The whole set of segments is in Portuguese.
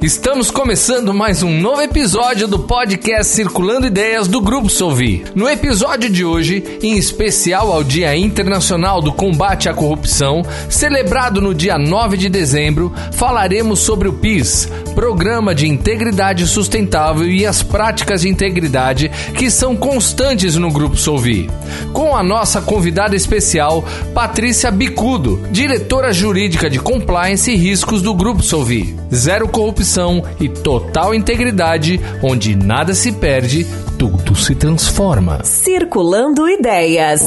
Estamos começando mais um novo episódio do podcast Circulando Ideias do Grupo Solvi. No episódio de hoje, em especial ao Dia Internacional do Combate à Corrupção, celebrado no dia 9 de dezembro, falaremos sobre o PIS, Programa de Integridade Sustentável e as práticas de integridade que são constantes no Grupo Solvi. Com a nossa convidada especial, Patrícia Bicudo, diretora jurídica de Compliance e Riscos do Grupo Solvi zero corrupção e total integridade, onde nada se perde, tudo se transforma. Circulando Ideias.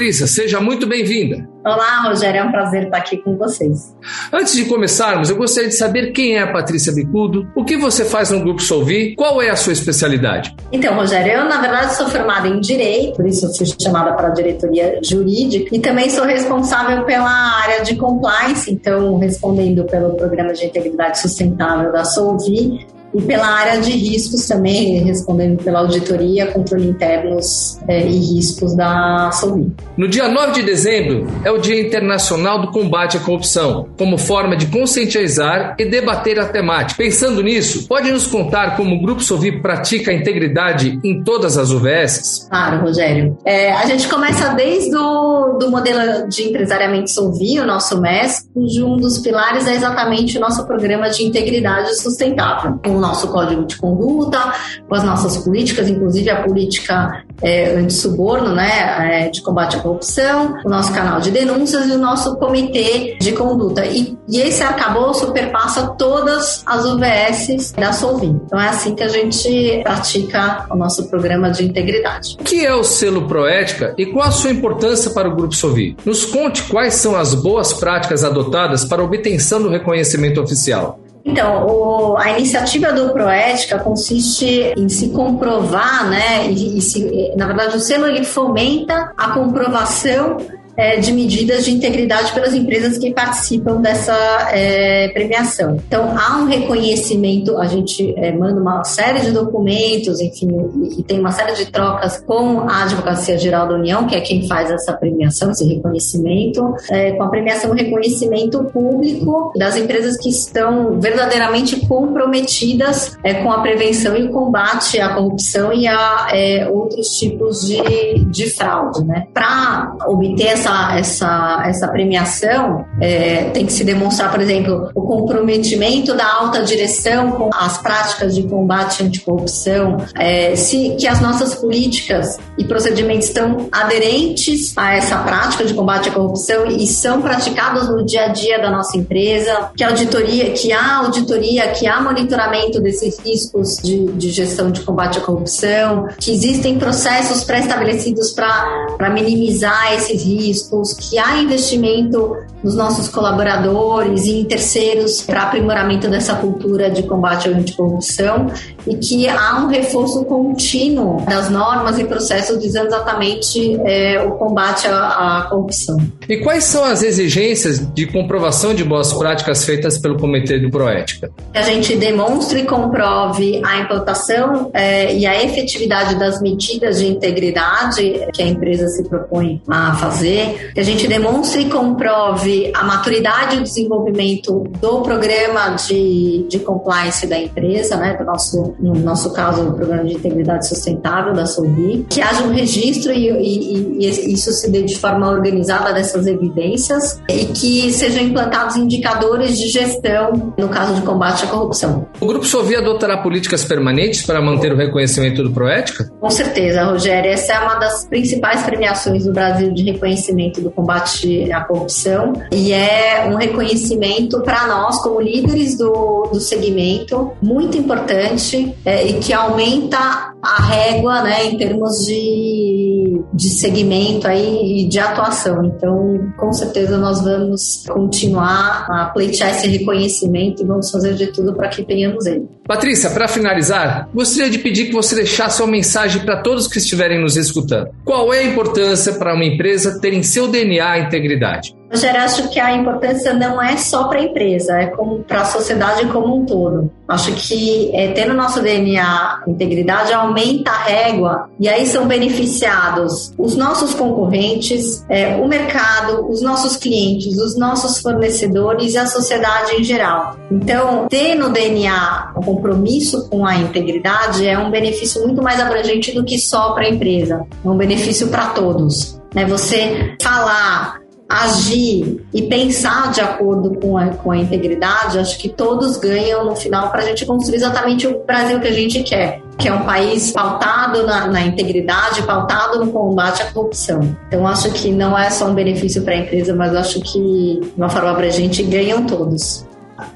Patrícia, seja muito bem-vinda. Olá, Rogério, é um prazer estar aqui com vocês. Antes de começarmos, eu gostaria de saber quem é a Patrícia Bicudo, o que você faz no Grupo Solvi, qual é a sua especialidade? Então, Rogério, eu na verdade sou formada em Direito, por isso fui chamada para a diretoria jurídica, e também sou responsável pela área de compliance, então respondendo pelo Programa de Integridade Sustentável da Solvi, e pela área de riscos também, respondendo pela auditoria, controle internos é, e riscos da Solvi. No dia 9 de dezembro é o Dia Internacional do Combate à Corrupção, como forma de conscientizar e debater a temática. Pensando nisso, pode nos contar como o Grupo Solvi pratica a integridade em todas as UVSs? Claro, Rogério. É, a gente começa desde o do modelo de empresariamento Solvi, o nosso MES, cujo um dos pilares é exatamente o nosso programa de integridade sustentável nosso código de conduta, com as nossas políticas, inclusive a política é, anti-suborno, né, é, de combate à corrupção, o nosso canal de denúncias e o nosso comitê de conduta. E, e esse arcabouço perpassa todas as UVS da Solvim. Então é assim que a gente pratica o nosso programa de integridade. O que é o selo Proética e qual a sua importância para o Grupo Solvi? Nos conte quais são as boas práticas adotadas para a obtenção do reconhecimento oficial. Então, o, a iniciativa do Proética consiste em se comprovar, né? E, e se, na verdade, o selo ele fomenta a comprovação é, de medidas de integridade pelas empresas que participam dessa é, premiação. Então, há um reconhecimento, a gente é, manda uma série de documentos, enfim, e, e, tem uma série de trocas com a Advocacia Geral da União, que é quem faz essa premiação, esse reconhecimento, é, com a premiação reconhecimento público das empresas que estão verdadeiramente comprometidas é, com a prevenção e o combate à corrupção e a é, outros tipos de, de fraude. Né? Para obter essa essa, essa, premiação, é, tem que se demonstrar, por exemplo, o comprometimento da alta direção com as práticas de combate anticorrupção, é, se, que as nossas políticas e procedimentos estão aderentes a essa prática de combate à corrupção e são praticados no dia a dia da nossa empresa, que auditoria, que há auditoria, que há monitoramento desses riscos de, de gestão de combate à corrupção, que existem processos pré-estabelecidos para minimizar esses riscos riscos, que há investimento nos nossos colaboradores e em terceiros para aprimoramento dessa cultura de combate à anticorrupção e que há um reforço contínuo das normas e processos visando exatamente é, o combate à, à, corrupção. E quais são as exigências de comprovação de boas práticas feitas pelo Comitê do Proética? Que a gente demonstre e comprove a implantação é, e a efetividade das medidas de integridade que a empresa se propõe a fazer, que a gente demonstre e comprove a maturidade e o desenvolvimento do programa de, de compliance da empresa, né, do nosso no nosso caso, o Programa de Integridade Sustentável da Solvi, que haja um registro e, e, e, isso se dê de forma organizada dessas evidências e que sejam implantados indicadores de gestão no caso de combate à corrupção. O Grupo Solvi adotará políticas permanentes para manter o reconhecimento do Proética? Com certeza, Rogério. Essa é uma das principais premiações do Brasil de reconhecimento do combate à corrupção e é um reconhecimento para nós, como líderes do, do segmento, muito importante é, e que aumenta a régua né, em termos de, de segmento aí, e de atuação. Então, com certeza, nós vamos continuar a pleitear esse reconhecimento e vamos fazer de tudo para que tenhamos ele. Patrícia, para finalizar, gostaria de pedir que você deixasse uma mensagem para todos que estiverem nos escutando. Qual é a importância para uma empresa ter em seu DNA a integridade? Rogério, acho que a importância não é só para a empresa, é para a sociedade como um todo. Acho que é, ter no nosso DNA integridade aumenta a régua e aí são beneficiados os nossos concorrentes, é, o mercado, os nossos clientes, os nossos fornecedores e a sociedade em geral. Então, ter no DNA o compromisso com a integridade é um benefício muito mais abrangente do que só para a empresa, é um benefício para todos. Né? Você falar agir e pensar de acordo com a, com a integridade, acho que todos ganham no final para a gente construir exatamente o Brasil que a gente quer, que é um país pautado na, na integridade, pautado no combate à corrupção. Então, acho que não é só um benefício para a empresa, mas acho que, de uma forma para a gente, ganham todos.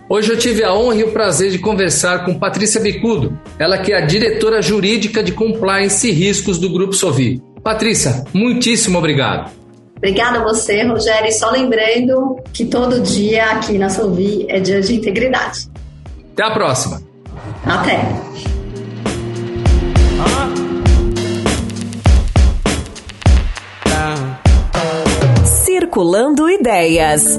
Hoje eu tive a honra e o prazer de conversar com Patrícia Bicudo, ela que é a diretora jurídica de compliance e riscos do Grupo Sovi. Patrícia, muitíssimo obrigado. Obrigada a você, Rogério. E só lembrando que todo dia aqui na Solvi é dia de integridade. Até a próxima. Até. Circulando Ideias.